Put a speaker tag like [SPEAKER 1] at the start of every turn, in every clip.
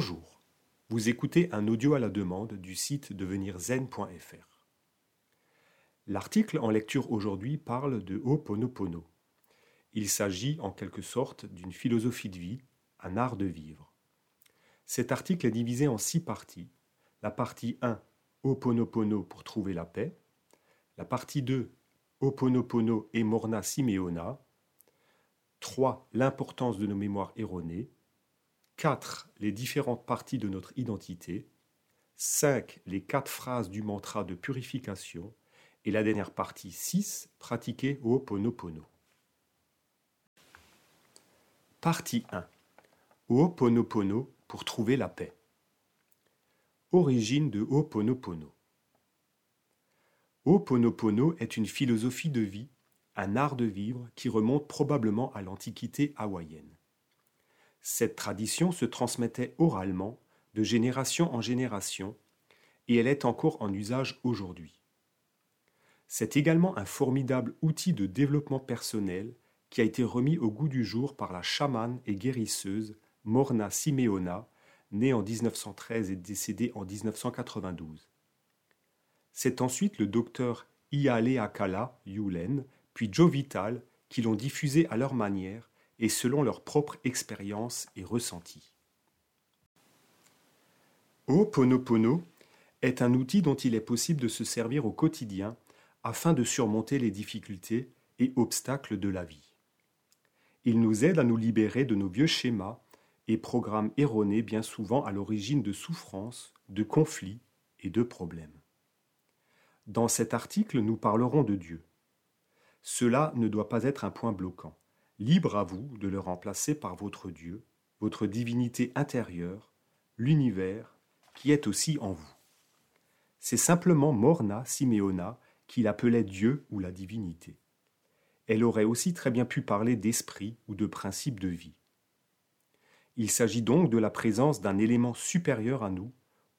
[SPEAKER 1] Bonjour, vous écoutez un audio à la demande du site devenirzen.fr. L'article en lecture aujourd'hui parle de Ho'oponopono. Il s'agit en quelque sorte d'une philosophie de vie, un art de vivre. Cet article est divisé en six parties. La partie 1, Ho'oponopono pour trouver la paix. La partie 2, Ho'oponopono et Morna Simeona. 3. L'importance de nos mémoires erronées. 4. Les différentes parties de notre identité. 5. Les quatre phrases du mantra de purification. Et la dernière partie 6. Pratiquer Ho'oponopono. Partie 1. Ho'oponopono pour trouver la paix. Origine de Ho'oponopono. Ho'oponopono est une philosophie de vie, un art de vivre qui remonte probablement à l'Antiquité hawaïenne. Cette tradition se transmettait oralement, de génération en génération, et elle est encore en usage aujourd'hui. C'est également un formidable outil de développement personnel qui a été remis au goût du jour par la chamane et guérisseuse Morna Simeona, née en 1913 et décédée en 1992. C'est ensuite le docteur Ialeakala Yulen, puis Joe Vital, qui l'ont diffusé à leur manière et selon leur propre expérience et ressenti. Ho'oponopono est un outil dont il est possible de se servir au quotidien afin de surmonter les difficultés et obstacles de la vie. Il nous aide à nous libérer de nos vieux schémas et programmes erronés bien souvent à l'origine de souffrances, de conflits et de problèmes. Dans cet article, nous parlerons de Dieu. Cela ne doit pas être un point bloquant. Libre à vous de le remplacer par votre Dieu, votre divinité intérieure, l'univers, qui est aussi en vous. C'est simplement Morna Simeona qui l'appelait Dieu ou la divinité. Elle aurait aussi très bien pu parler d'esprit ou de principe de vie. Il s'agit donc de la présence d'un élément supérieur à nous,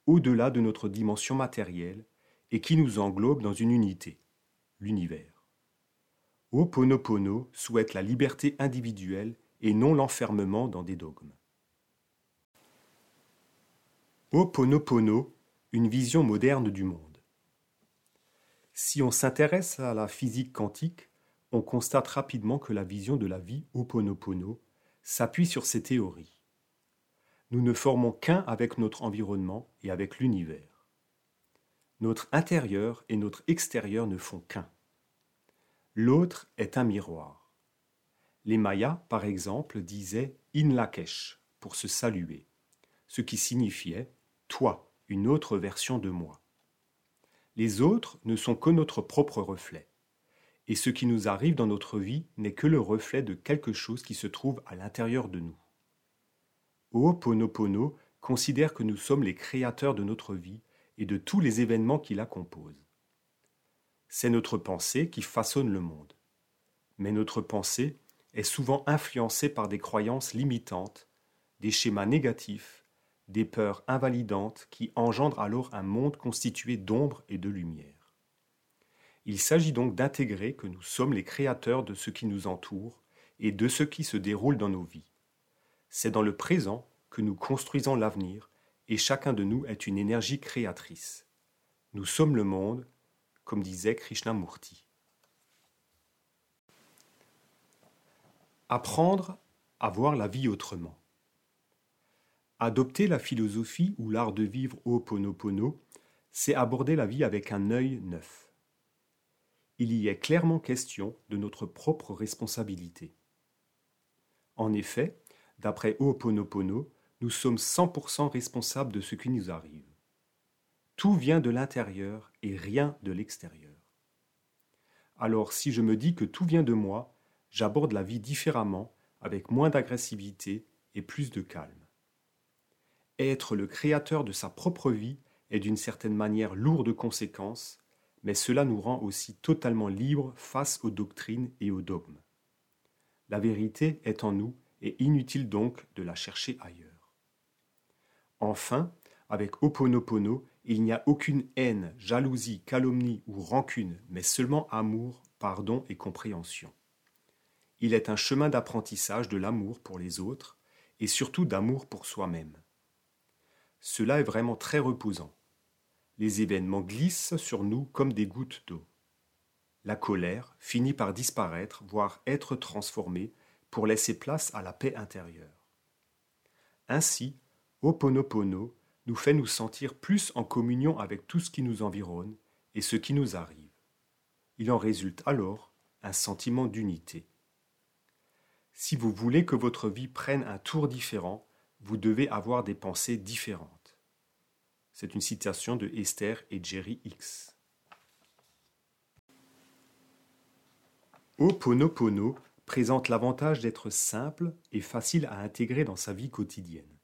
[SPEAKER 1] au-delà de notre dimension matérielle, et qui nous englobe dans une unité, l'univers. Ho'oponopono souhaite la liberté individuelle et non l'enfermement dans des dogmes. Ho'oponopono, une vision moderne du monde. Si on s'intéresse à la physique quantique, on constate rapidement que la vision de la vie Ho'oponopono s'appuie sur ces théories. Nous ne formons qu'un avec notre environnement et avec l'univers. Notre intérieur et notre extérieur ne font qu'un. L'autre est un miroir. Les Mayas, par exemple, disaient In Lakesh pour se saluer, ce qui signifiait toi, une autre version de moi. Les autres ne sont que notre propre reflet. Et ce qui nous arrive dans notre vie n'est que le reflet de quelque chose qui se trouve à l'intérieur de nous. Ho'oponopono considère que nous sommes les créateurs de notre vie et de tous les événements qui la composent. C'est notre pensée qui façonne le monde. Mais notre pensée est souvent influencée par des croyances limitantes, des schémas négatifs, des peurs invalidantes qui engendrent alors un monde constitué d'ombre et de lumière. Il s'agit donc d'intégrer que nous sommes les créateurs de ce qui nous entoure et de ce qui se déroule dans nos vies. C'est dans le présent que nous construisons l'avenir et chacun de nous est une énergie créatrice. Nous sommes le monde comme disait Krishnamurti. Apprendre à voir la vie autrement. Adopter la philosophie ou l'art de vivre Ho'oponopono, c'est aborder la vie avec un œil neuf. Il y est clairement question de notre propre responsabilité. En effet, d'après Ho'oponopono, nous sommes 100% responsables de ce qui nous arrive. Tout vient de l'intérieur et rien de l'extérieur. Alors si je me dis que tout vient de moi, j'aborde la vie différemment, avec moins d'agressivité et plus de calme. Être le créateur de sa propre vie est d'une certaine manière lourd de conséquences, mais cela nous rend aussi totalement libres face aux doctrines et aux dogmes. La vérité est en nous et inutile donc de la chercher ailleurs. Enfin, avec il n'y a aucune haine, jalousie, calomnie ou rancune, mais seulement amour, pardon et compréhension. Il est un chemin d'apprentissage de l'amour pour les autres et surtout d'amour pour soi-même. cela est vraiment très reposant. Les événements glissent sur nous comme des gouttes d'eau. La colère finit par disparaître, voire être transformée, pour laisser place à la paix intérieure. Ainsi, Oponopono nous fait nous sentir plus en communion avec tout ce qui nous environne et ce qui nous arrive. Il en résulte alors un sentiment d'unité. Si vous voulez que votre vie prenne un tour différent, vous devez avoir des pensées différentes. C'est une citation de Esther et Jerry X. Oponopono présente l'avantage d'être simple et facile à intégrer dans sa vie quotidienne.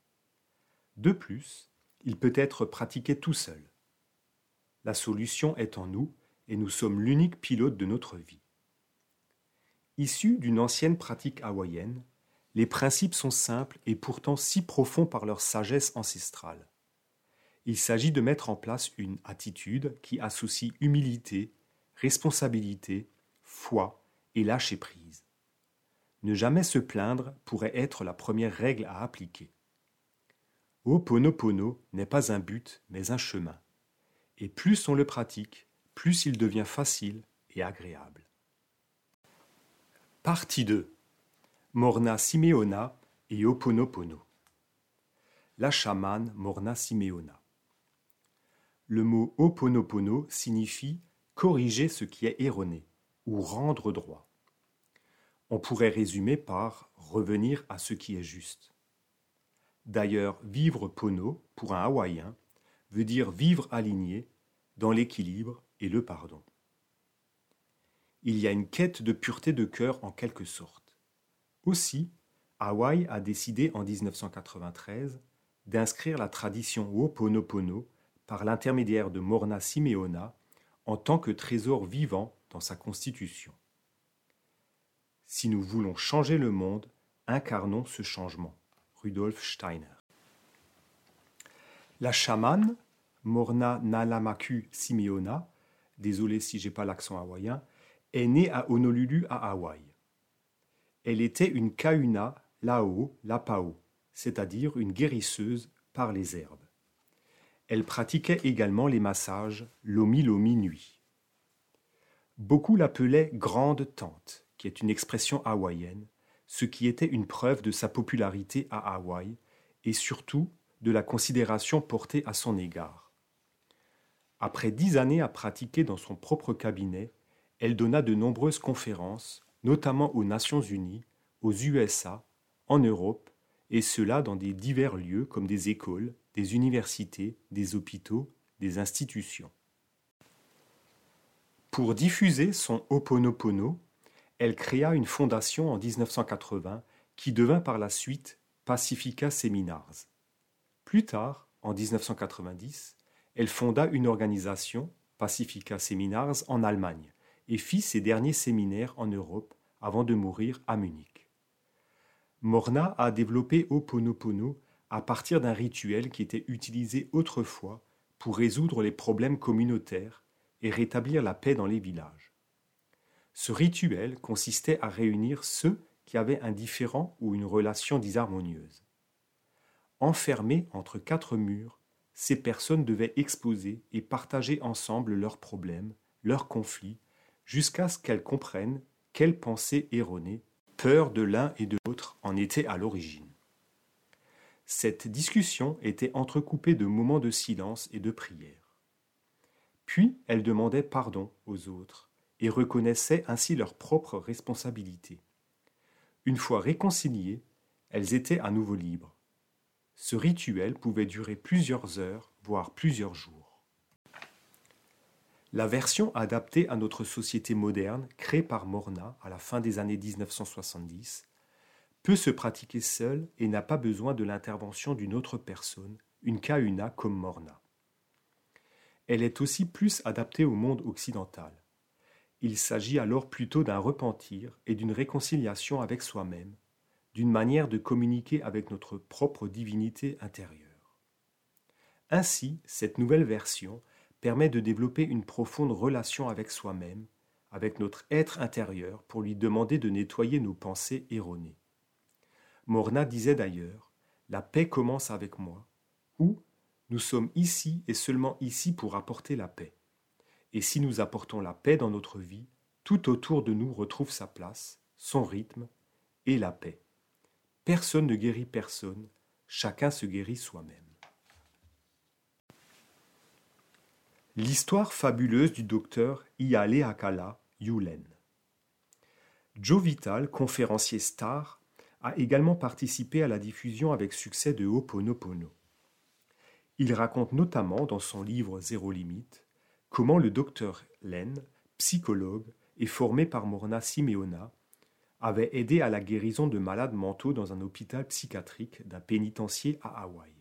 [SPEAKER 1] De plus, il peut être pratiqué tout seul. La solution est en nous et nous sommes l'unique pilote de notre vie. Issus d'une ancienne pratique hawaïenne, les principes sont simples et pourtant si profonds par leur sagesse ancestrale. Il s'agit de mettre en place une attitude qui associe humilité, responsabilité, foi et lâcher prise. Ne jamais se plaindre pourrait être la première règle à appliquer. Ho'oponopono n'est pas un but, mais un chemin. Et plus on le pratique, plus il devient facile et agréable. Partie 2 Morna Simeona et Oponopono. La chamane Morna Simeona. Le mot Oponopono signifie corriger ce qui est erroné ou rendre droit. On pourrait résumer par revenir à ce qui est juste. D'ailleurs, vivre pono, pour un Hawaïen, veut dire vivre aligné, dans l'équilibre et le pardon. Il y a une quête de pureté de cœur en quelque sorte. Aussi, Hawaï a décidé en 1993 d'inscrire la tradition Ho'oponopono par l'intermédiaire de Morna Simeona en tant que trésor vivant dans sa constitution. Si nous voulons changer le monde, incarnons ce changement. Rudolf Steiner. La chamane, Morna Nalamaku Simeona, désolé si j'ai pas l'accent hawaïen, est née à Honolulu à Hawaï. Elle était une kauna lao lapao, c'est-à-dire une guérisseuse par les herbes. Elle pratiquait également les massages lomi lomi nuit. Beaucoup l'appelaient grande tante, qui est une expression hawaïenne, ce qui était une preuve de sa popularité à Hawaï et surtout de la considération portée à son égard. Après dix années à pratiquer dans son propre cabinet, elle donna de nombreuses conférences, notamment aux Nations Unies, aux USA, en Europe, et cela dans des divers lieux comme des écoles, des universités, des hôpitaux, des institutions. Pour diffuser son Oponopono, elle créa une fondation en 1980 qui devint par la suite Pacifica Seminars. Plus tard, en 1990, elle fonda une organisation, Pacifica Seminars, en Allemagne et fit ses derniers séminaires en Europe avant de mourir à Munich. Morna a développé Oponopono à partir d'un rituel qui était utilisé autrefois pour résoudre les problèmes communautaires et rétablir la paix dans les villages. Ce rituel consistait à réunir ceux qui avaient un différent ou une relation disharmonieuse. Enfermés entre quatre murs, ces personnes devaient exposer et partager ensemble leurs problèmes, leurs conflits, jusqu'à ce qu'elles comprennent quelles pensées erronées, peur de l'un et de l'autre en étaient à l'origine. Cette discussion était entrecoupée de moments de silence et de prière. Puis elles demandaient pardon aux autres et reconnaissaient ainsi leur propre responsabilité. Une fois réconciliées, elles étaient à nouveau libres. Ce rituel pouvait durer plusieurs heures, voire plusieurs jours. La version adaptée à notre société moderne, créée par Morna à la fin des années 1970, peut se pratiquer seule et n'a pas besoin de l'intervention d'une autre personne, une kauna comme Morna. Elle est aussi plus adaptée au monde occidental. Il s'agit alors plutôt d'un repentir et d'une réconciliation avec soi-même, d'une manière de communiquer avec notre propre divinité intérieure. Ainsi, cette nouvelle version permet de développer une profonde relation avec soi-même, avec notre être intérieur, pour lui demander de nettoyer nos pensées erronées. Morna disait d'ailleurs La paix commence avec moi, ou Nous sommes ici et seulement ici pour apporter la paix. Et si nous apportons la paix dans notre vie, tout autour de nous retrouve sa place, son rythme et la paix. Personne ne guérit personne, chacun se guérit soi-même. L'histoire fabuleuse du docteur Iale Akala Yulen. Joe Vital, conférencier star, a également participé à la diffusion avec succès de Ho'oponopono. Il raconte notamment dans son livre Zéro limite comment le docteur Len, psychologue et formé par Morna Simeona, avait aidé à la guérison de malades mentaux dans un hôpital psychiatrique d'un pénitencier à Hawaï.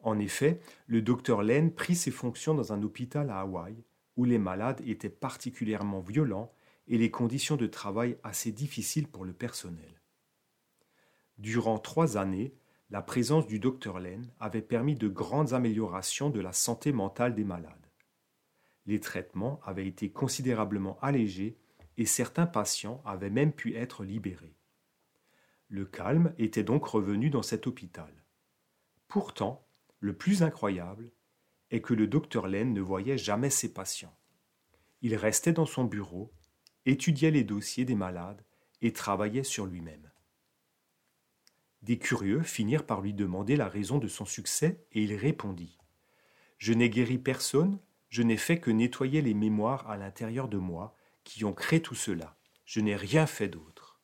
[SPEAKER 1] En effet, le docteur Len prit ses fonctions dans un hôpital à Hawaï où les malades étaient particulièrement violents et les conditions de travail assez difficiles pour le personnel. Durant trois années, la présence du docteur Len avait permis de grandes améliorations de la santé mentale des malades. Les traitements avaient été considérablement allégés et certains patients avaient même pu être libérés. Le calme était donc revenu dans cet hôpital. Pourtant, le plus incroyable est que le docteur Len ne voyait jamais ses patients. Il restait dans son bureau, étudiait les dossiers des malades et travaillait sur lui-même. Des curieux finirent par lui demander la raison de son succès et il répondit Je n'ai guéri personne, je n'ai fait que nettoyer les mémoires à l'intérieur de moi qui ont créé tout cela. Je n'ai rien fait d'autre.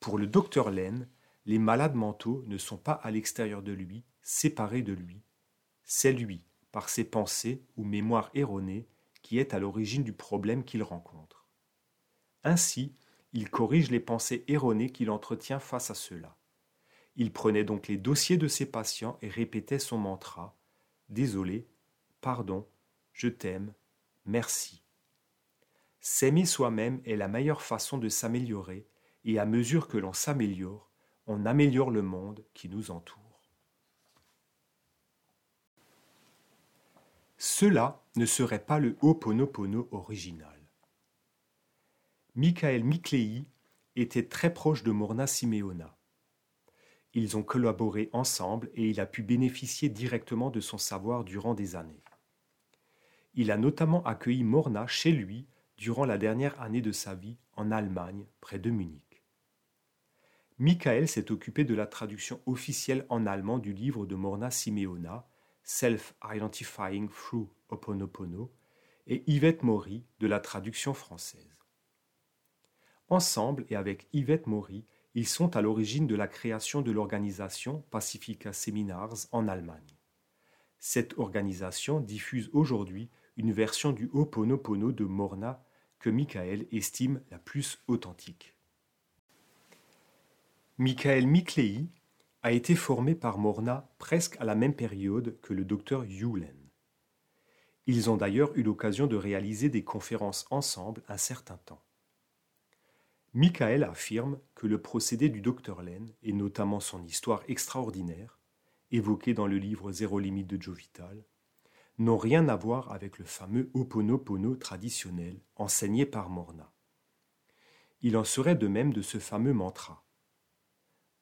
[SPEAKER 1] Pour le docteur Len, les malades mentaux ne sont pas à l'extérieur de lui, séparés de lui. C'est lui, par ses pensées ou mémoires erronées, qui est à l'origine du problème qu'il rencontre. Ainsi, il corrige les pensées erronées qu'il entretient face à cela. Il prenait donc les dossiers de ses patients et répétait son mantra Désolé, pardon, je t'aime, merci. S'aimer soi-même est la meilleure façon de s'améliorer, et à mesure que l'on s'améliore, on améliore le monde qui nous entoure. Cela ne serait pas le Ho'oponopono original. Michael Miklei était très proche de Morna Simeona. Ils ont collaboré ensemble et il a pu bénéficier directement de son savoir durant des années. Il a notamment accueilli Morna chez lui durant la dernière année de sa vie en Allemagne, près de Munich. Michael s'est occupé de la traduction officielle en allemand du livre de Morna Simeona, Self-Identifying Through Oponopono, et Yvette Maury de la traduction française. Ensemble et avec Yvette Maury, ils sont à l'origine de la création de l'organisation Pacifica Seminars en Allemagne. Cette organisation diffuse aujourd'hui une version du Ho'oponopono de Morna que Michael estime la plus authentique. Michael Miklei a été formé par Morna presque à la même période que le docteur Yulen. Ils ont d'ailleurs eu l'occasion de réaliser des conférences ensemble un certain temps. Michael affirme que le procédé du docteur Len, et notamment son histoire extraordinaire, évoquée dans le livre Zéro limite de Joe Vital, n'ont rien à voir avec le fameux Oponopono traditionnel enseigné par Morna. Il en serait de même de ce fameux mantra.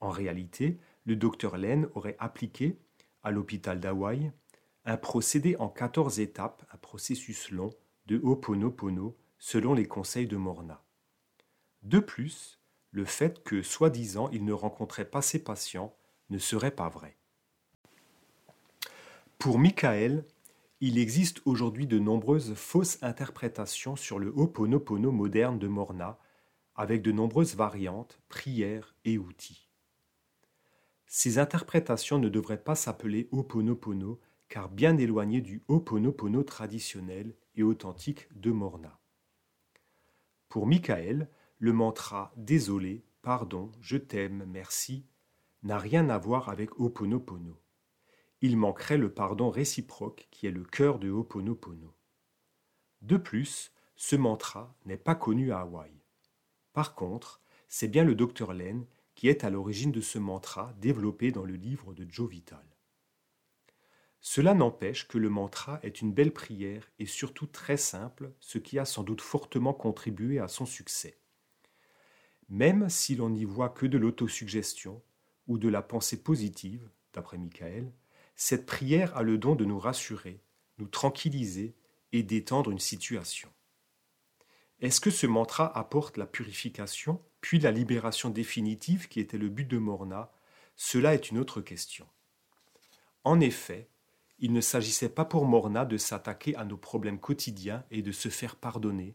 [SPEAKER 1] En réalité, le docteur Len aurait appliqué, à l'hôpital d'Hawaï, un procédé en 14 étapes, un processus long de Oponopono selon les conseils de Morna. De plus, le fait que, soi-disant, il ne rencontrait pas ses patients ne serait pas vrai. Pour Michael, il existe aujourd'hui de nombreuses fausses interprétations sur le Ho'oponopono moderne de Morna, avec de nombreuses variantes, prières et outils. Ces interprétations ne devraient pas s'appeler Ho'oponopono, car bien éloignées du Ho'oponopono traditionnel et authentique de Morna. Pour Michael, le mantra désolé, pardon, je t'aime, merci n'a rien à voir avec Ho'oponopono. Il manquerait le pardon réciproque qui est le cœur de Ho'oponopono. De plus, ce mantra n'est pas connu à Hawaï. Par contre, c'est bien le docteur Len qui est à l'origine de ce mantra développé dans le livre de Joe Vital. Cela n'empêche que le mantra est une belle prière et surtout très simple, ce qui a sans doute fortement contribué à son succès. Même si l'on n'y voit que de l'autosuggestion ou de la pensée positive, d'après Michael, cette prière a le don de nous rassurer, nous tranquilliser et d'étendre une situation. Est-ce que ce mantra apporte la purification, puis la libération définitive qui était le but de Morna? Cela est une autre question. En effet, il ne s'agissait pas pour Morna de s'attaquer à nos problèmes quotidiens et de se faire pardonner,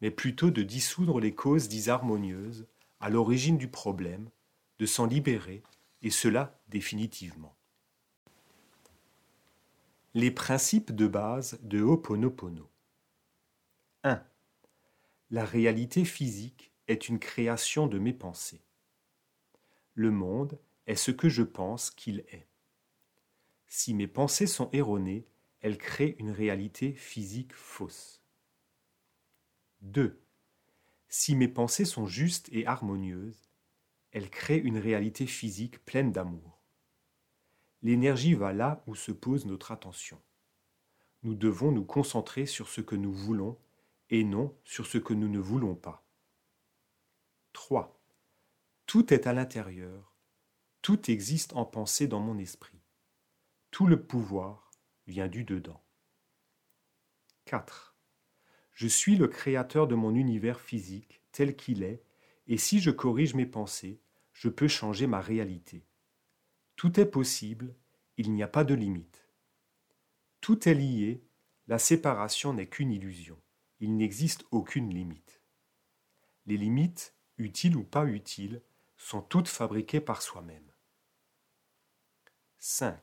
[SPEAKER 1] mais plutôt de dissoudre les causes disharmonieuses à l'origine du problème, de s'en libérer, et cela définitivement. Les principes de base de Ho'oponopono. 1. La réalité physique est une création de mes pensées. Le monde est ce que je pense qu'il est. Si mes pensées sont erronées, elles créent une réalité physique fausse. 2. Si mes pensées sont justes et harmonieuses, elles créent une réalité physique pleine d'amour. L'énergie va là où se pose notre attention. Nous devons nous concentrer sur ce que nous voulons et non sur ce que nous ne voulons pas. 3. Tout est à l'intérieur, tout existe en pensée dans mon esprit. Tout le pouvoir vient du dedans. 4. Je suis le créateur de mon univers physique tel qu'il est, et si je corrige mes pensées, je peux changer ma réalité. Tout est possible, il n'y a pas de limite. Tout est lié, la séparation n'est qu'une illusion, il n'existe aucune limite. Les limites, utiles ou pas utiles, sont toutes fabriquées par soi-même. 5.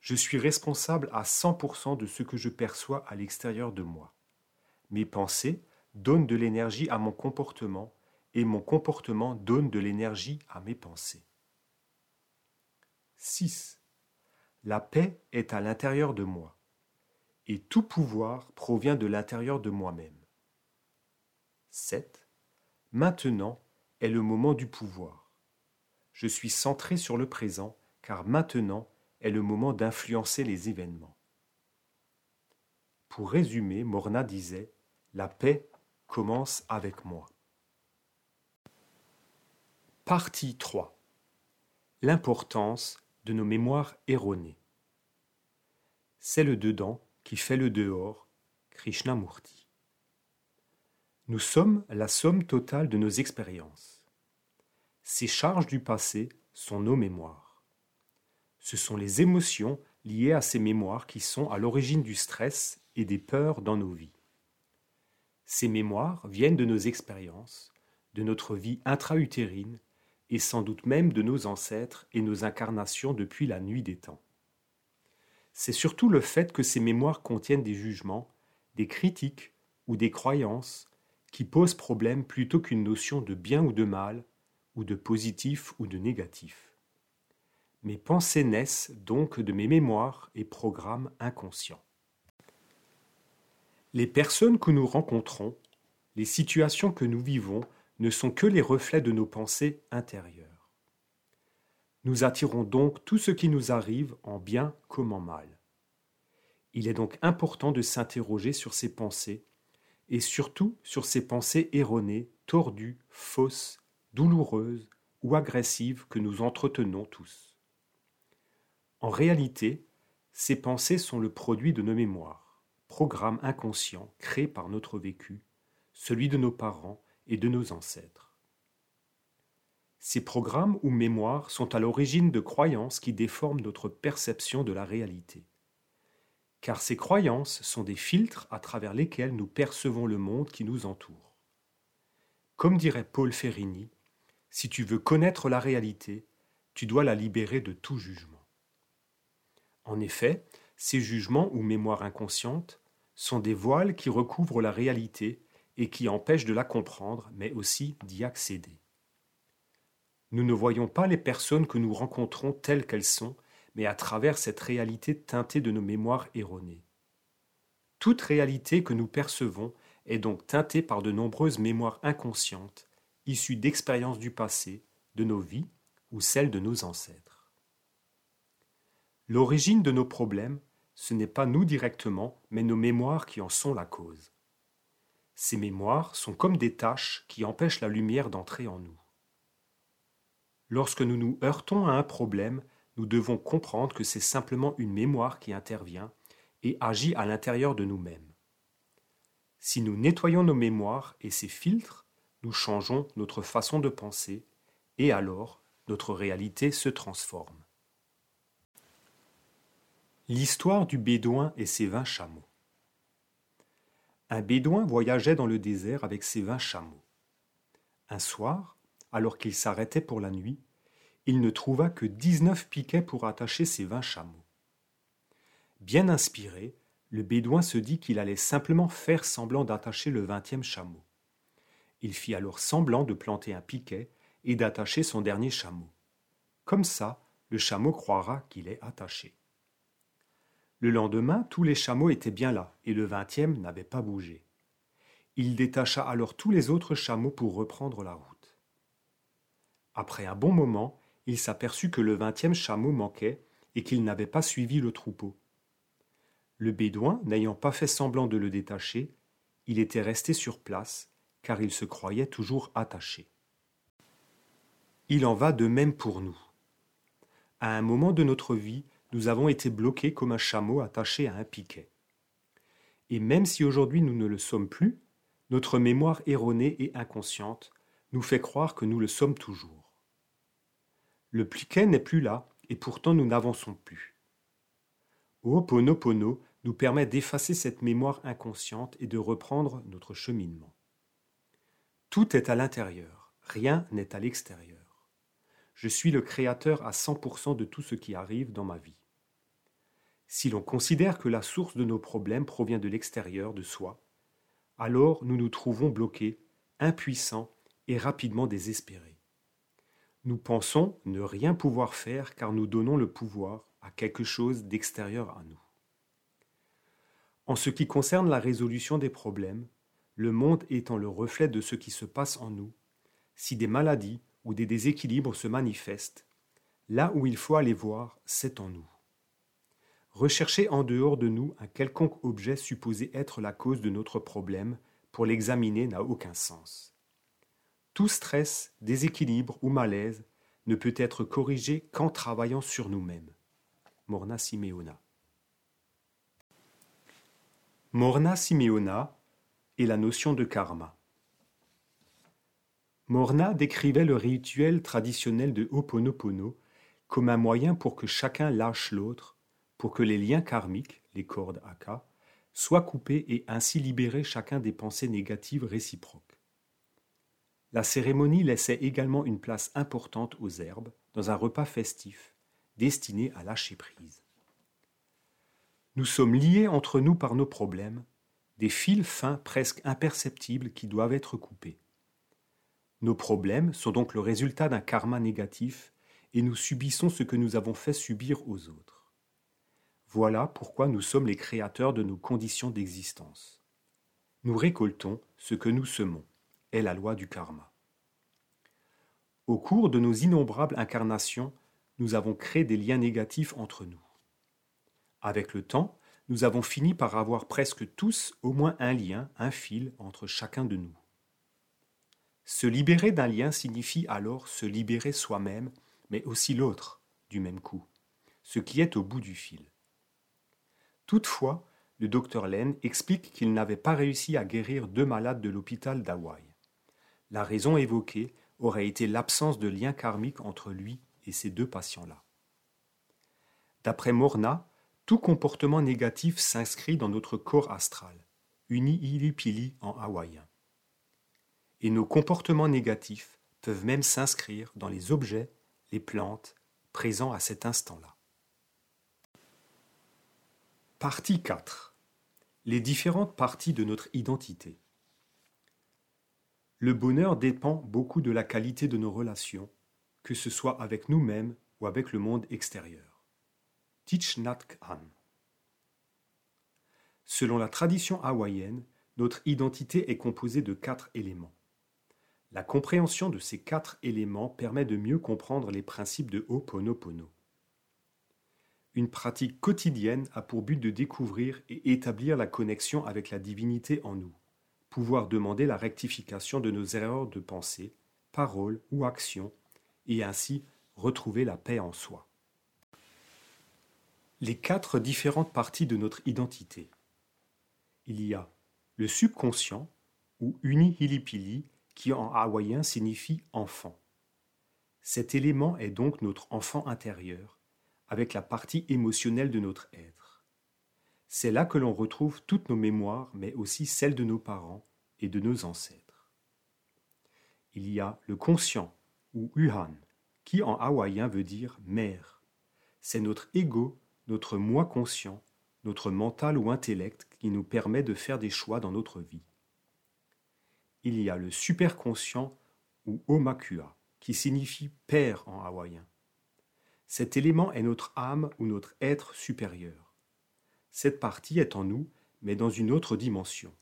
[SPEAKER 1] Je suis responsable à 100% de ce que je perçois à l'extérieur de moi. Mes pensées donnent de l'énergie à mon comportement et mon comportement donne de l'énergie à mes pensées. 6. La paix est à l'intérieur de moi et tout pouvoir provient de l'intérieur de moi-même. 7. Maintenant est le moment du pouvoir. Je suis centré sur le présent car maintenant est le moment d'influencer les événements. Pour résumer, Morna disait La paix commence avec moi. Partie 3 L'importance nos mémoires erronées. C'est le dedans qui fait le dehors, Krishnamurti. Nous sommes la somme totale de nos expériences. Ces charges du passé sont nos mémoires ce sont les émotions liées à ces mémoires qui sont à l'origine du stress et des peurs dans nos vies. Ces mémoires viennent de nos expériences, de notre vie intra-utérine et sans doute même de nos ancêtres et nos incarnations depuis la nuit des temps. C'est surtout le fait que ces mémoires contiennent des jugements, des critiques ou des croyances qui posent problème plutôt qu'une notion de bien ou de mal, ou de positif ou de négatif. Mes pensées naissent donc de mes mémoires et programmes inconscients. Les personnes que nous rencontrons, les situations que nous vivons ne sont que les reflets de nos pensées intérieures. Nous attirons donc tout ce qui nous arrive en bien comme en mal. Il est donc important de s'interroger sur ces pensées et surtout sur ces pensées erronées, tordues, fausses, douloureuses ou agressives que nous entretenons tous. En réalité, ces pensées sont le produit de nos mémoires, programmes inconscients créés par notre vécu, celui de nos parents et de nos ancêtres. Ces programmes ou mémoires sont à l'origine de croyances qui déforment notre perception de la réalité. Car ces croyances sont des filtres à travers lesquels nous percevons le monde qui nous entoure. Comme dirait Paul Ferrini, si tu veux connaître la réalité, tu dois la libérer de tout jugement. En effet, ces jugements ou mémoires inconscientes sont des voiles qui recouvrent la réalité et qui empêchent de la comprendre, mais aussi d'y accéder. Nous ne voyons pas les personnes que nous rencontrons telles qu'elles sont, mais à travers cette réalité teintée de nos mémoires erronées. Toute réalité que nous percevons est donc teintée par de nombreuses mémoires inconscientes, issues d'expériences du passé, de nos vies ou celles de nos ancêtres. L'origine de nos problèmes, ce n'est pas nous directement, mais nos mémoires qui en sont la cause. Ces mémoires sont comme des taches qui empêchent la lumière d'entrer en nous. Lorsque nous nous heurtons à un problème, nous devons comprendre que c'est simplement une mémoire qui intervient et agit à l'intérieur de nous-mêmes. Si nous nettoyons nos mémoires et ces filtres, nous changeons notre façon de penser et alors notre réalité se transforme. L'histoire du bédouin et ses vingt chameaux. Un bédouin voyageait dans le désert avec ses vingt chameaux. Un soir, alors qu'il s'arrêtait pour la nuit, il ne trouva que dix-neuf piquets pour attacher ses vingt chameaux. Bien inspiré, le bédouin se dit qu'il allait simplement faire semblant d'attacher le vingtième chameau. Il fit alors semblant de planter un piquet et d'attacher son dernier chameau. Comme ça, le chameau croira qu'il est attaché. Le lendemain, tous les chameaux étaient bien là, et le vingtième n'avait pas bougé. Il détacha alors tous les autres chameaux pour reprendre la route. Après un bon moment, il s'aperçut que le vingtième chameau manquait et qu'il n'avait pas suivi le troupeau. Le bédouin, n'ayant pas fait semblant de le détacher, il était resté sur place, car il se croyait toujours attaché. Il en va de même pour nous. À un moment de notre vie, nous avons été bloqués comme un chameau attaché à un piquet. Et même si aujourd'hui nous ne le sommes plus, notre mémoire erronée et inconsciente nous fait croire que nous le sommes toujours. Le piquet n'est plus là, et pourtant nous n'avançons plus. Ho'oponopono nous permet d'effacer cette mémoire inconsciente et de reprendre notre cheminement. Tout est à l'intérieur, rien n'est à l'extérieur. Je suis le créateur à 100% de tout ce qui arrive dans ma vie. Si l'on considère que la source de nos problèmes provient de l'extérieur, de soi, alors nous nous trouvons bloqués, impuissants et rapidement désespérés. Nous pensons ne rien pouvoir faire car nous donnons le pouvoir à quelque chose d'extérieur à nous. En ce qui concerne la résolution des problèmes, le monde étant le reflet de ce qui se passe en nous, si des maladies, où des déséquilibres se manifestent, là où il faut aller voir, c'est en nous. Rechercher en dehors de nous un quelconque objet supposé être la cause de notre problème pour l'examiner n'a aucun sens. Tout stress, déséquilibre ou malaise ne peut être corrigé qu'en travaillant sur nous-mêmes. Morna Simeona. Morna Simeona est la notion de karma. Morna décrivait le rituel traditionnel de Ho'oponopono comme un moyen pour que chacun lâche l'autre, pour que les liens karmiques, les cordes Aka, soient coupés et ainsi libérer chacun des pensées négatives réciproques. La cérémonie laissait également une place importante aux herbes dans un repas festif destiné à lâcher prise. Nous sommes liés entre nous par nos problèmes, des fils fins presque imperceptibles qui doivent être coupés. Nos problèmes sont donc le résultat d'un karma négatif et nous subissons ce que nous avons fait subir aux autres. Voilà pourquoi nous sommes les créateurs de nos conditions d'existence. Nous récoltons ce que nous semons, est la loi du karma. Au cours de nos innombrables incarnations, nous avons créé des liens négatifs entre nous. Avec le temps, nous avons fini par avoir presque tous au moins un lien, un fil entre chacun de nous. Se libérer d'un lien signifie alors se libérer soi-même, mais aussi l'autre, du même coup, ce qui est au bout du fil. Toutefois, le docteur Len explique qu'il n'avait pas réussi à guérir deux malades de l'hôpital d'Hawaï. La raison évoquée aurait été l'absence de lien karmique entre lui et ces deux patients-là. D'après Morna, tout comportement négatif s'inscrit dans notre corps astral, uni ilipili en hawaïen et nos comportements négatifs peuvent même s'inscrire dans les objets, les plantes présents à cet instant-là. Partie 4. Les différentes parties de notre identité. Le bonheur dépend beaucoup de la qualité de nos relations, que ce soit avec nous-mêmes ou avec le monde extérieur. Thich Nhat. Selon la tradition hawaïenne, notre identité est composée de quatre éléments la compréhension de ces quatre éléments permet de mieux comprendre les principes de Ho'oponopono. Une pratique quotidienne a pour but de découvrir et établir la connexion avec la divinité en nous, pouvoir demander la rectification de nos erreurs de pensée, paroles ou actions, et ainsi retrouver la paix en soi. les quatre différentes parties de notre identité. Il y a le subconscient, ou uni hilipili, qui en hawaïen signifie enfant. Cet élément est donc notre enfant intérieur, avec la partie émotionnelle de notre être. C'est là que l'on retrouve toutes nos mémoires, mais aussi celles de nos parents et de nos ancêtres. Il y a le conscient, ou uhan, qui en hawaïen veut dire mère. C'est notre ego notre moi conscient, notre mental ou intellect qui nous permet de faire des choix dans notre vie. Il y a le superconscient ou omakua, qui signifie père en hawaïen. Cet élément est notre âme ou notre être supérieur. Cette partie est en nous, mais dans une autre dimension.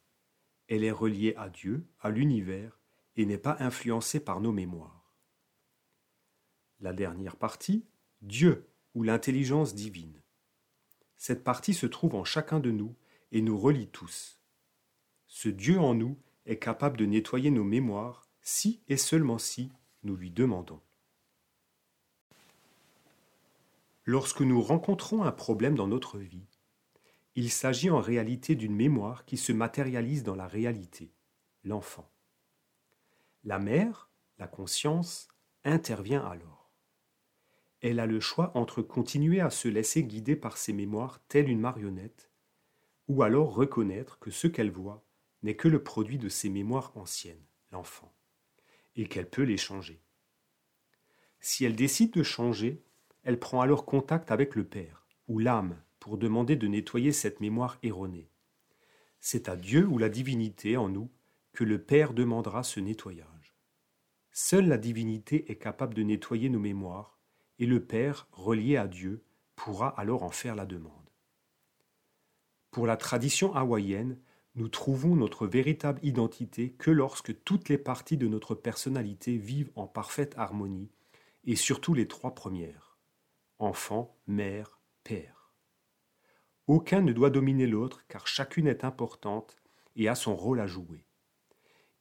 [SPEAKER 1] Elle est reliée à Dieu, à l'univers, et n'est pas influencée par nos mémoires. La dernière partie, Dieu ou l'intelligence divine. Cette partie se trouve en chacun de nous et nous relie tous. Ce Dieu en nous est capable de nettoyer nos mémoires si et seulement si nous lui demandons. Lorsque nous rencontrons un problème dans notre vie, il s'agit en réalité d'une mémoire qui se matérialise dans la réalité, l'enfant. La mère, la conscience, intervient alors elle a le choix entre continuer à se laisser guider par ses mémoires telle une marionnette, ou alors reconnaître que ce qu'elle voit n'est que le produit de ses mémoires anciennes, l'enfant, et qu'elle peut les changer. Si elle décide de changer, elle prend alors contact avec le Père, ou l'âme, pour demander de nettoyer cette mémoire erronée. C'est à Dieu ou la divinité en nous que le Père demandera ce nettoyage. Seule la divinité est capable de nettoyer nos mémoires et le Père, relié à Dieu, pourra alors en faire la demande. Pour la tradition hawaïenne, nous trouvons notre véritable identité que lorsque toutes les parties de notre personnalité vivent en parfaite harmonie, et surtout les trois premières enfant, mère, père. Aucun ne doit dominer l'autre car chacune est importante et a son rôle à jouer.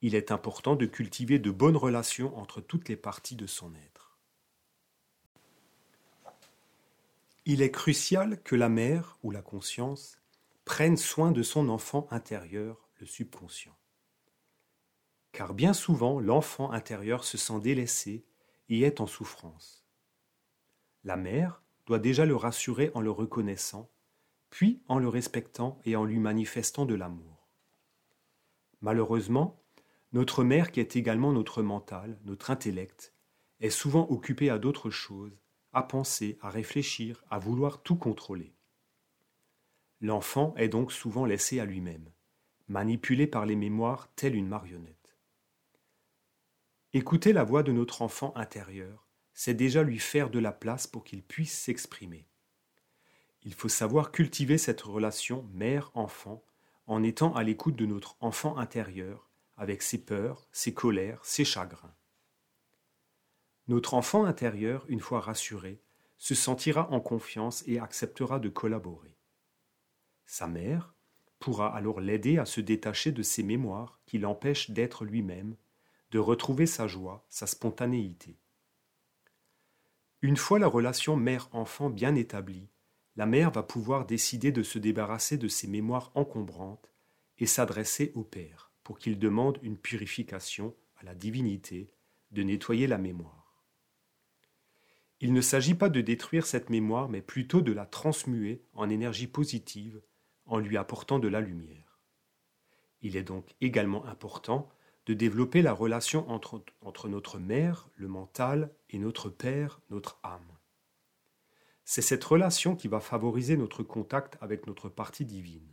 [SPEAKER 1] Il est important de cultiver de bonnes relations entre toutes les parties de son être. Il est crucial que la mère ou la conscience prenne soin de son enfant intérieur, le subconscient. Car bien souvent, l'enfant intérieur se sent délaissé et est en souffrance. La mère doit déjà le rassurer en le reconnaissant, puis en le respectant et en lui manifestant de l'amour. Malheureusement, notre mère, qui est également notre mental, notre intellect, est souvent occupée à d'autres choses à penser, à réfléchir, à vouloir tout contrôler. L'enfant est donc souvent laissé à lui-même, manipulé par les mémoires telle une marionnette. Écouter la voix de notre enfant intérieur, c'est déjà lui faire de la place pour qu'il puisse s'exprimer. Il faut savoir cultiver cette relation mère-enfant en étant à l'écoute de notre enfant intérieur, avec ses peurs, ses colères, ses chagrins. Notre enfant intérieur, une fois rassuré, se sentira en confiance et acceptera de collaborer. Sa mère pourra alors l'aider à se détacher de ses mémoires qui l'empêchent d'être lui-même, de retrouver sa joie, sa spontanéité. Une fois la relation mère-enfant bien établie, la mère va pouvoir décider de se débarrasser de ses mémoires encombrantes et s'adresser au Père pour qu'il demande une purification à la divinité de nettoyer la mémoire. Il ne s'agit pas de détruire cette mémoire, mais plutôt de la transmuer en énergie positive en lui apportant de la lumière. Il est donc également important de développer la relation entre, notre mère, le mental, et notre père, notre âme. C'est cette relation qui va favoriser notre contact avec notre partie divine.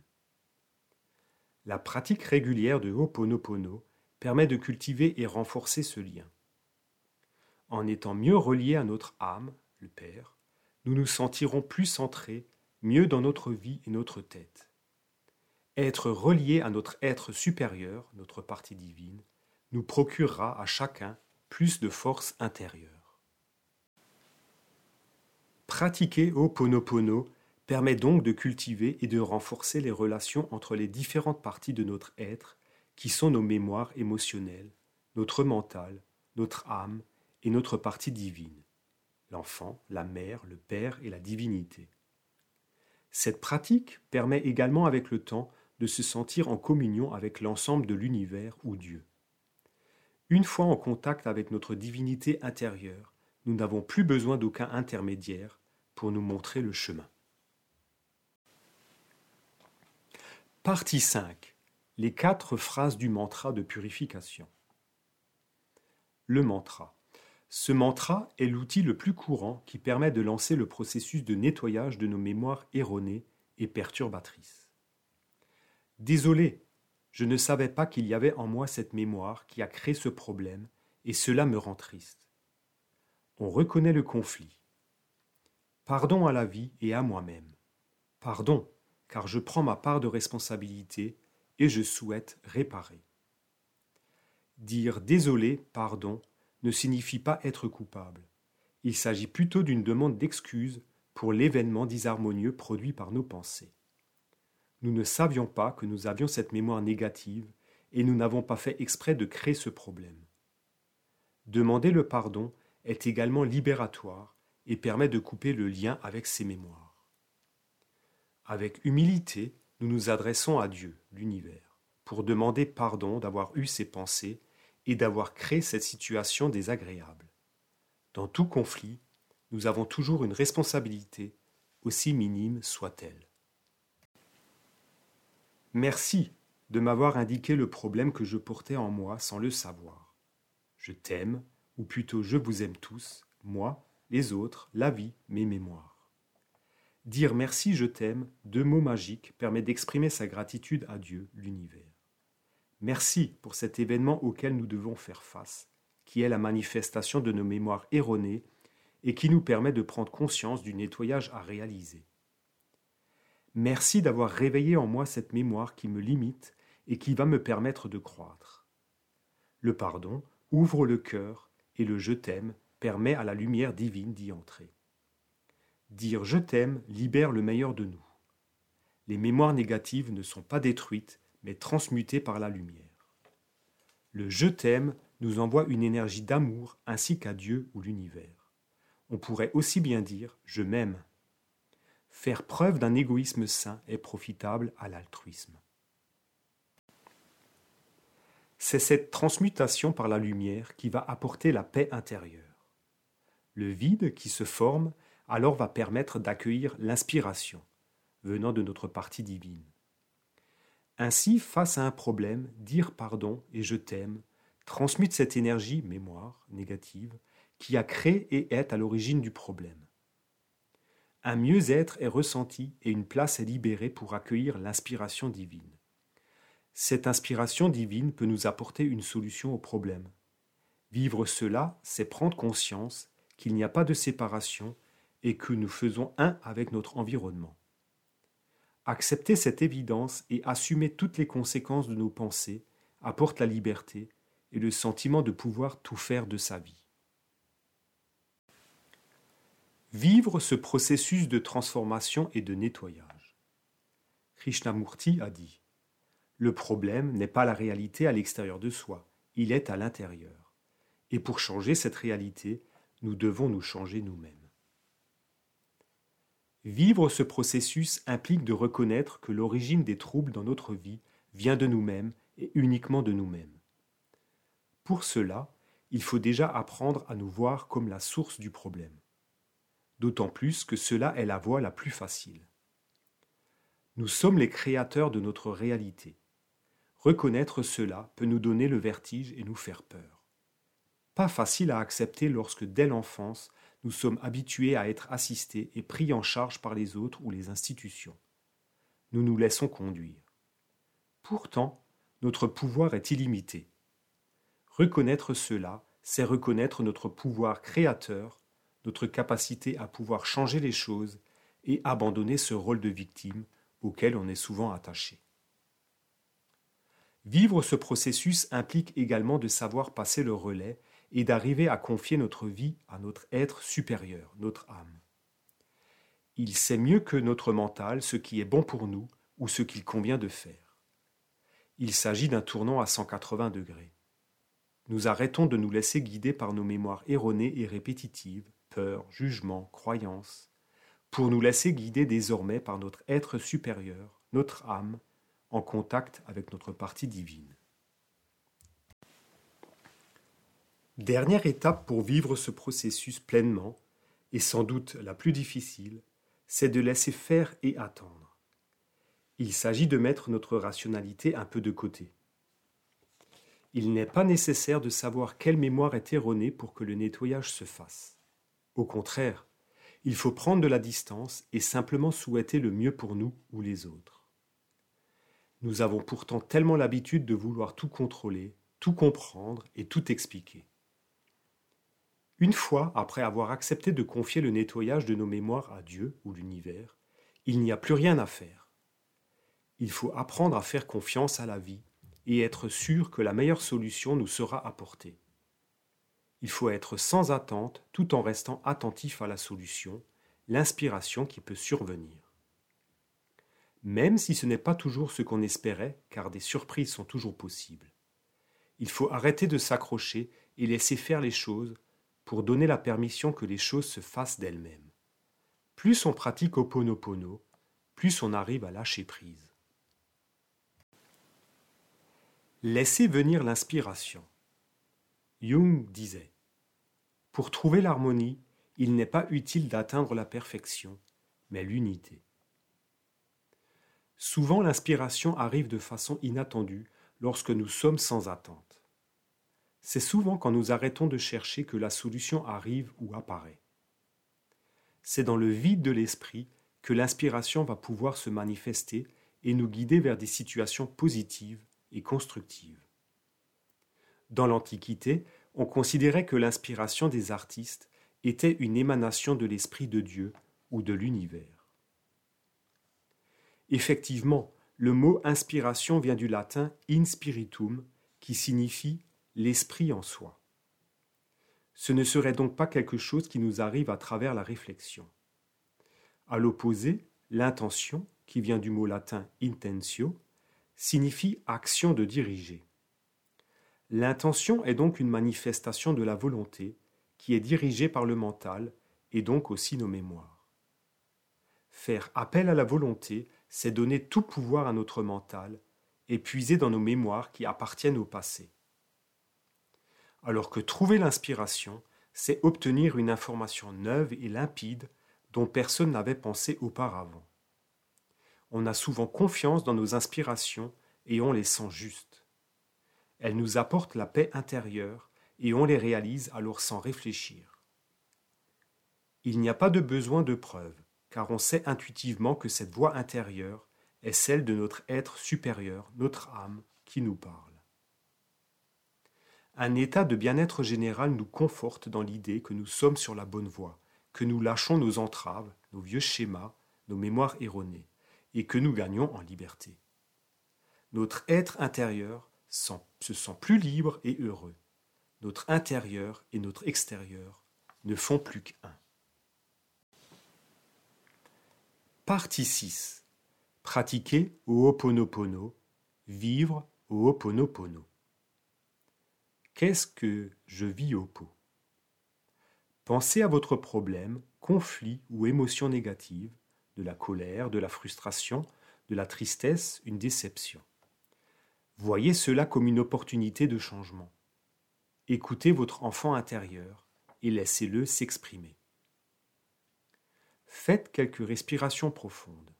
[SPEAKER 1] La pratique régulière de Ho'oponopono permet de cultiver et renforcer ce lien. En étant mieux reliés à notre âme, le Père, nous nous sentirons plus centrés, mieux dans notre vie et notre tête. Être relié à notre être supérieur, notre partie divine, nous procurera à chacun plus de force intérieure. Pratiquer Ho'oponopono permet donc de cultiver et de renforcer les relations entre les différentes parties de notre être qui sont nos mémoires émotionnelles, notre mental, notre âme et notre partie divine, l'enfant, la mère, le Père et la divinité. Cette pratique permet également avec le temps de se sentir en communion avec l'ensemble de l'univers ou Dieu. Une fois en contact avec notre divinité intérieure, nous n'avons plus besoin d'aucun intermédiaire pour nous montrer le chemin. Partie 5. Les quatre phrases du mantra de purification. Le mantra. Ce mantra est l'outil le plus courant qui permet de lancer le processus de nettoyage de nos mémoires erronées et perturbatrices. Désolé, je ne savais pas qu'il y avait en moi cette mémoire qui a créé ce problème, et cela me rend triste. On reconnaît le conflit. Pardon à la vie et à moi-même. Pardon, car je prends ma part de responsabilité et je souhaite réparer. Dire désolé, pardon, ne signifie pas être coupable. Il s'agit plutôt d'une demande d'excuse pour l'événement disharmonieux produit par nos pensées. Nous ne savions pas que nous avions cette mémoire négative et nous n'avons pas fait exprès de créer ce problème. Demander le pardon est également libératoire et permet de couper le lien avec ces mémoires. Avec humilité, nous nous adressons à Dieu, l'univers, pour demander pardon d'avoir eu ces pensées et d'avoir créé cette situation désagréable. Dans tout conflit, nous avons toujours une responsabilité, aussi minime soit-elle. Merci de m'avoir indiqué le problème que je portais en moi sans le savoir. Je t'aime, ou plutôt je vous aime tous, moi, les autres, la vie, mes mémoires. Dire merci je t'aime, deux mots magiques, permet d'exprimer sa gratitude à Dieu, l'univers. Merci pour cet événement auquel nous devons faire face, qui est la manifestation de nos mémoires erronées et qui nous permet de prendre conscience du nettoyage à réaliser. Merci d'avoir réveillé en moi cette mémoire qui me limite et qui va me permettre de croître. Le pardon ouvre le cœur et le je t'aime permet à la lumière divine d'y entrer. Dire je t'aime libère le meilleur de nous. Les mémoires négatives ne sont pas détruites, mais transmuté par la lumière. Le je t'aime nous envoie une énergie d'amour ainsi qu'à Dieu ou l'univers. On pourrait aussi bien dire je m'aime. Faire preuve d'un égoïsme sain est profitable à l'altruisme. C'est cette transmutation par la lumière qui va apporter la paix intérieure. Le vide qui se forme alors va permettre d'accueillir l'inspiration venant de notre partie divine. Ainsi, face à un problème, dire pardon et je t'aime transmute cette énergie, mémoire, négative, qui a créé et est à l'origine du problème. Un mieux-être est ressenti et une place est libérée pour accueillir l'inspiration divine. Cette inspiration divine peut nous apporter une solution au problème. Vivre cela, c'est prendre conscience qu'il n'y a pas de séparation et que nous faisons un avec notre environnement. Accepter cette évidence et assumer toutes les conséquences de nos pensées apporte la liberté et le sentiment de pouvoir tout faire de sa vie. Vivre ce processus de transformation et de nettoyage. Krishnamurti a dit Le problème n'est pas la réalité à l'extérieur de soi, il est à l'intérieur. Et pour changer cette réalité, nous devons nous changer nous-mêmes. Vivre ce processus implique de reconnaître que l'origine des troubles dans notre vie vient de nous-mêmes et uniquement de nous-mêmes. Pour cela, il faut déjà apprendre à nous voir comme la source du problème. D'autant plus que cela est la voie la plus facile. Nous sommes les créateurs de notre réalité. Reconnaître cela peut nous donner le vertige et nous faire peur. Pas facile à accepter lorsque dès l'enfance nous sommes habitués à être assistés et pris en charge par les autres ou les institutions. Nous nous laissons conduire. Pourtant, notre pouvoir est illimité. Reconnaître cela, c'est reconnaître notre pouvoir créateur, notre capacité à pouvoir changer les choses et abandonner ce rôle de victime auquel on est souvent attaché. Vivre ce processus implique également de savoir passer le relais et d'arriver à confier notre vie à notre être supérieur, notre âme. Il sait mieux que notre mental ce qui est bon pour nous ou ce qu'il convient de faire. Il s'agit d'un tournant à 180 degrés. Nous arrêtons de nous laisser guider par nos mémoires erronées et répétitives, peurs, jugements, croyances, pour nous laisser guider désormais par notre être supérieur, notre âme, en contact avec notre partie divine. Dernière étape pour vivre ce processus pleinement, et sans doute la plus difficile, c'est de laisser faire et attendre. Il s'agit de mettre notre rationalité un peu de côté. Il n'est pas nécessaire de savoir quelle mémoire est erronée pour que le nettoyage se fasse. Au contraire, il faut prendre de la distance et simplement souhaiter le mieux pour nous ou les autres. Nous avons pourtant tellement l'habitude de vouloir tout contrôler, tout comprendre et tout expliquer. Une fois après avoir accepté de confier le nettoyage de nos mémoires à Dieu ou l'univers, il n'y a plus rien à faire. Il faut apprendre à faire confiance à la vie et être sûr que la meilleure solution nous sera apportée. Il faut être sans attente tout en restant attentif à la solution, l'inspiration qui peut survenir. Même si ce n'est pas toujours ce qu'on espérait, car des surprises sont toujours possibles. Il faut arrêter de s'accrocher et laisser faire les choses pour donner la permission que les choses se fassent d'elles-mêmes. Plus on pratique Oponopono, plus on arrive à lâcher prise. Laissez venir l'inspiration. Jung disait Pour trouver l'harmonie, il n'est pas utile d'atteindre la perfection, mais l'unité. Souvent l'inspiration arrive de façon inattendue lorsque nous sommes sans attente. C'est souvent quand nous arrêtons de chercher que la solution arrive ou apparaît. C'est dans le vide de l'esprit que l'inspiration va pouvoir se manifester et nous guider vers des situations positives et constructives. Dans l'Antiquité, on considérait que l'inspiration des artistes était une émanation de l'Esprit de Dieu ou de l'univers. Effectivement, le mot inspiration vient du latin in spiritum, qui signifie l'esprit en soi. Ce ne serait donc pas quelque chose qui nous arrive à travers la réflexion. À l'opposé, l'intention, qui vient du mot latin intentio, signifie action de diriger. L'intention est donc une manifestation de la volonté qui est dirigée par le mental et donc aussi nos mémoires. Faire appel à la volonté, c'est donner tout pouvoir à notre mental et puiser dans nos mémoires qui appartiennent au passé alors que trouver l'inspiration, c'est obtenir une information neuve et limpide dont personne n'avait pensé auparavant. On a souvent confiance dans nos inspirations et on les sent justes. Elles nous apportent la paix intérieure et on les réalise alors sans réfléchir. Il n'y a pas de besoin de preuve, car on sait intuitivement que cette voix intérieure est celle de notre être supérieur, notre âme, qui nous parle. Un état de bien-être général nous conforte dans l'idée que nous sommes sur la bonne voie, que nous lâchons nos entraves, nos vieux schémas, nos mémoires erronées, et que nous gagnons en liberté. Notre être intérieur se sent plus libre et heureux. Notre intérieur et notre extérieur ne font plus qu'un. Partie 6. Pratiquer au Ho'oponopono, vivre au Ho'oponopono. Qu'est-ce que je vis au pot Pensez à votre problème, conflit ou émotion négative, de la colère, de la frustration, de la tristesse, une déception. Voyez cela comme une opportunité de changement. Écoutez votre enfant intérieur et laissez-le s'exprimer. Faites quelques respirations profondes.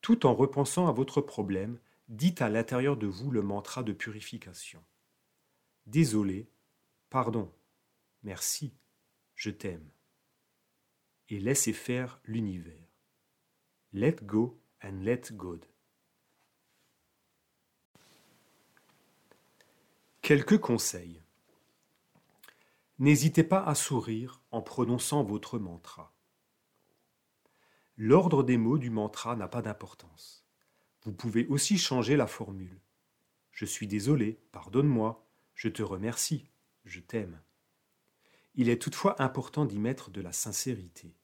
[SPEAKER 1] Tout en repensant à votre problème, dites à l'intérieur de vous le mantra de purification. Désolé, pardon, merci, je t'aime. Et laissez faire l'univers. Let go and let God. Quelques conseils. N'hésitez pas à sourire en prononçant votre mantra. L'ordre des mots du mantra n'a pas d'importance. Vous pouvez aussi changer la formule. Je suis désolé, pardonne-moi, je te remercie, je t'aime. Il est toutefois important d'y mettre de la sincérité.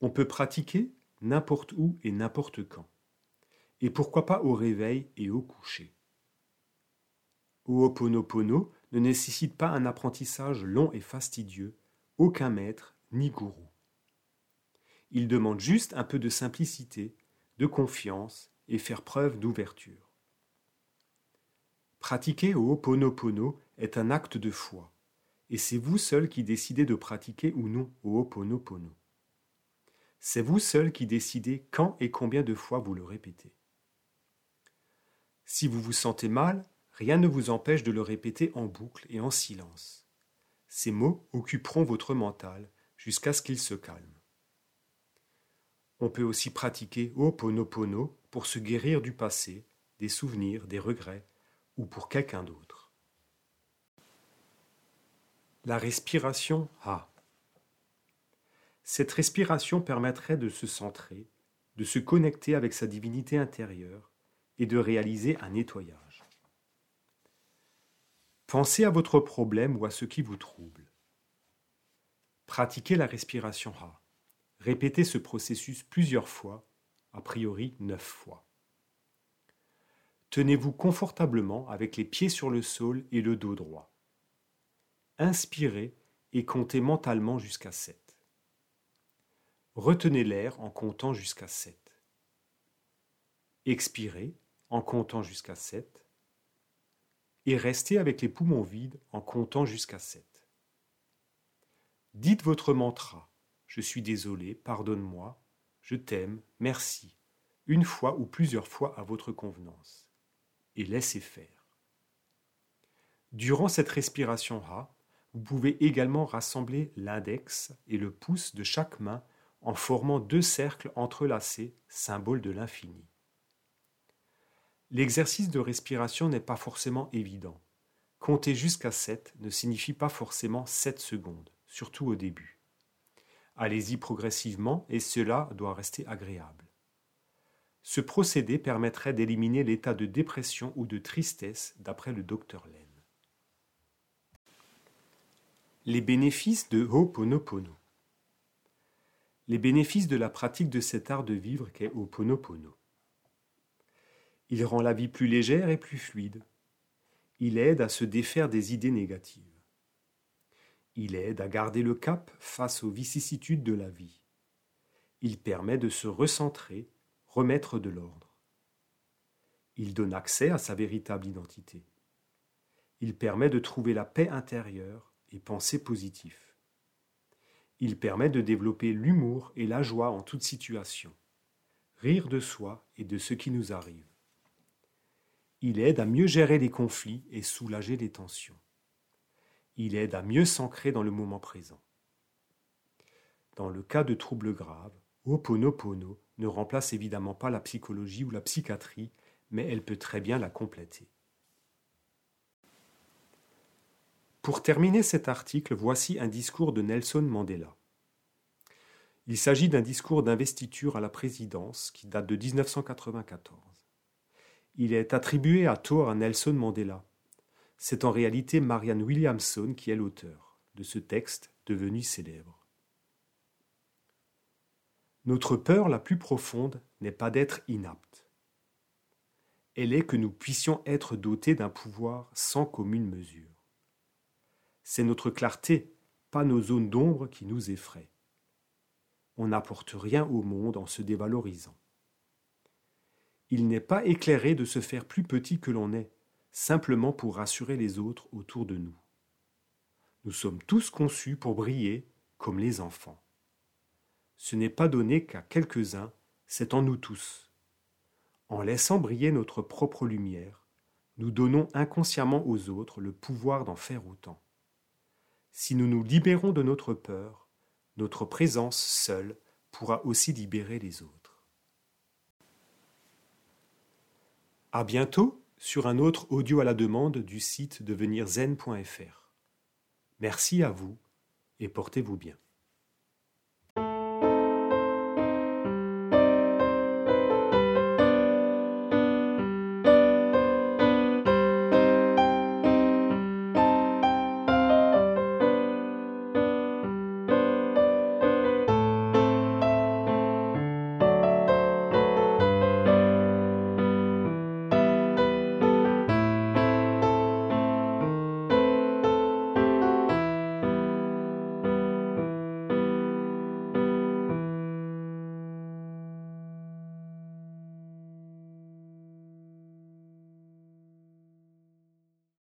[SPEAKER 1] On peut pratiquer n'importe où et n'importe quand. Et pourquoi pas au réveil et au coucher. Ho'oponopono ne nécessite pas un apprentissage long et fastidieux, aucun maître ni gourou. Il demande juste un peu de simplicité, de confiance et faire preuve d'ouverture. Pratiquer au Ho'oponopono est un acte de foi, et c'est vous seul qui décidez de pratiquer ou non au Ho'oponopono. C'est vous seul qui décidez quand et combien de fois vous le répétez. Si vous vous sentez mal, rien ne vous empêche de le répéter en boucle et en silence. Ces mots occuperont votre mental jusqu'à ce qu'il se calme. On peut aussi pratiquer Ho'oponopono pour se guérir du passé, des souvenirs, des regrets, ou pour quelqu'un d'autre. La respiration A. Cette respiration permettrait de se centrer, de se connecter avec sa divinité intérieure et de réaliser un nettoyage. Pensez à votre problème ou à ce qui vous trouble. Pratiquez la respiration A. Répétez ce processus plusieurs fois, a priori neuf fois. Tenez-vous confortablement avec les pieds sur le sol et le dos droit. Inspirez et comptez mentalement jusqu'à 7. Retenez l'air en comptant jusqu'à 7. Expirez en comptant jusqu'à 7. Et restez avec les poumons vides en comptant jusqu'à 7. Dites votre mantra Je suis désolé, pardonne-moi, je t'aime, merci, une fois ou plusieurs fois à votre convenance. Et laissez faire. Durant cette respiration A, vous pouvez également rassembler l'index et le pouce de chaque main en formant deux cercles entrelacés, symbole de l'infini. L'exercice de respiration n'est pas forcément évident. Compter jusqu'à 7 ne signifie pas forcément 7 secondes, surtout au début. Allez-y progressivement et cela doit rester agréable. Ce procédé permettrait d'éliminer l'état de dépression ou de tristesse d'après le docteur Len. Les bénéfices de Ho'oponopono. Les bénéfices de la pratique de cet art de vivre qu'est Ho'oponopono. Il rend la vie plus légère et plus fluide. Il aide à se défaire des idées négatives. Il aide à garder le cap face aux vicissitudes de la vie. Il permet de se recentrer, remettre de l'ordre. Il donne accès à sa véritable identité. Il permet de trouver la paix intérieure et penser positif. Il permet de développer l'humour et la joie en toute situation, rire de soi et de ce qui nous arrive. Il aide à mieux gérer les conflits et soulager les tensions. Il aide à mieux s'ancrer dans le moment présent. Dans le cas de troubles graves, Ho'oponopono ne remplace évidemment pas la psychologie ou la psychiatrie, mais elle peut très bien la compléter. Pour terminer cet article, voici un discours de Nelson Mandela. Il s'agit d'un discours d'investiture à la présidence qui date de 1994. Il est attribué à tort à Nelson Mandela. C'est en réalité Marianne Williamson qui est l'auteur de ce texte devenu célèbre. Notre peur la plus profonde n'est pas d'être inapte. Elle est que nous puissions être dotés d'un pouvoir sans commune mesure. C'est notre clarté, pas nos zones d'ombre qui nous effraient. On n'apporte rien au monde en se dévalorisant il n'est pas éclairé de se faire plus petit que l'on est, simplement pour rassurer les autres autour de nous. Nous sommes tous conçus pour briller comme les enfants. Ce n'est pas donné qu'à quelques-uns, c'est en nous tous. En laissant briller notre propre lumière, nous donnons inconsciemment aux autres le pouvoir d'en faire autant. Si nous nous libérons de notre peur, notre présence seule pourra aussi libérer les autres. À bientôt sur un autre audio à la demande du site devenirzen.fr. Merci à vous et portez-vous bien.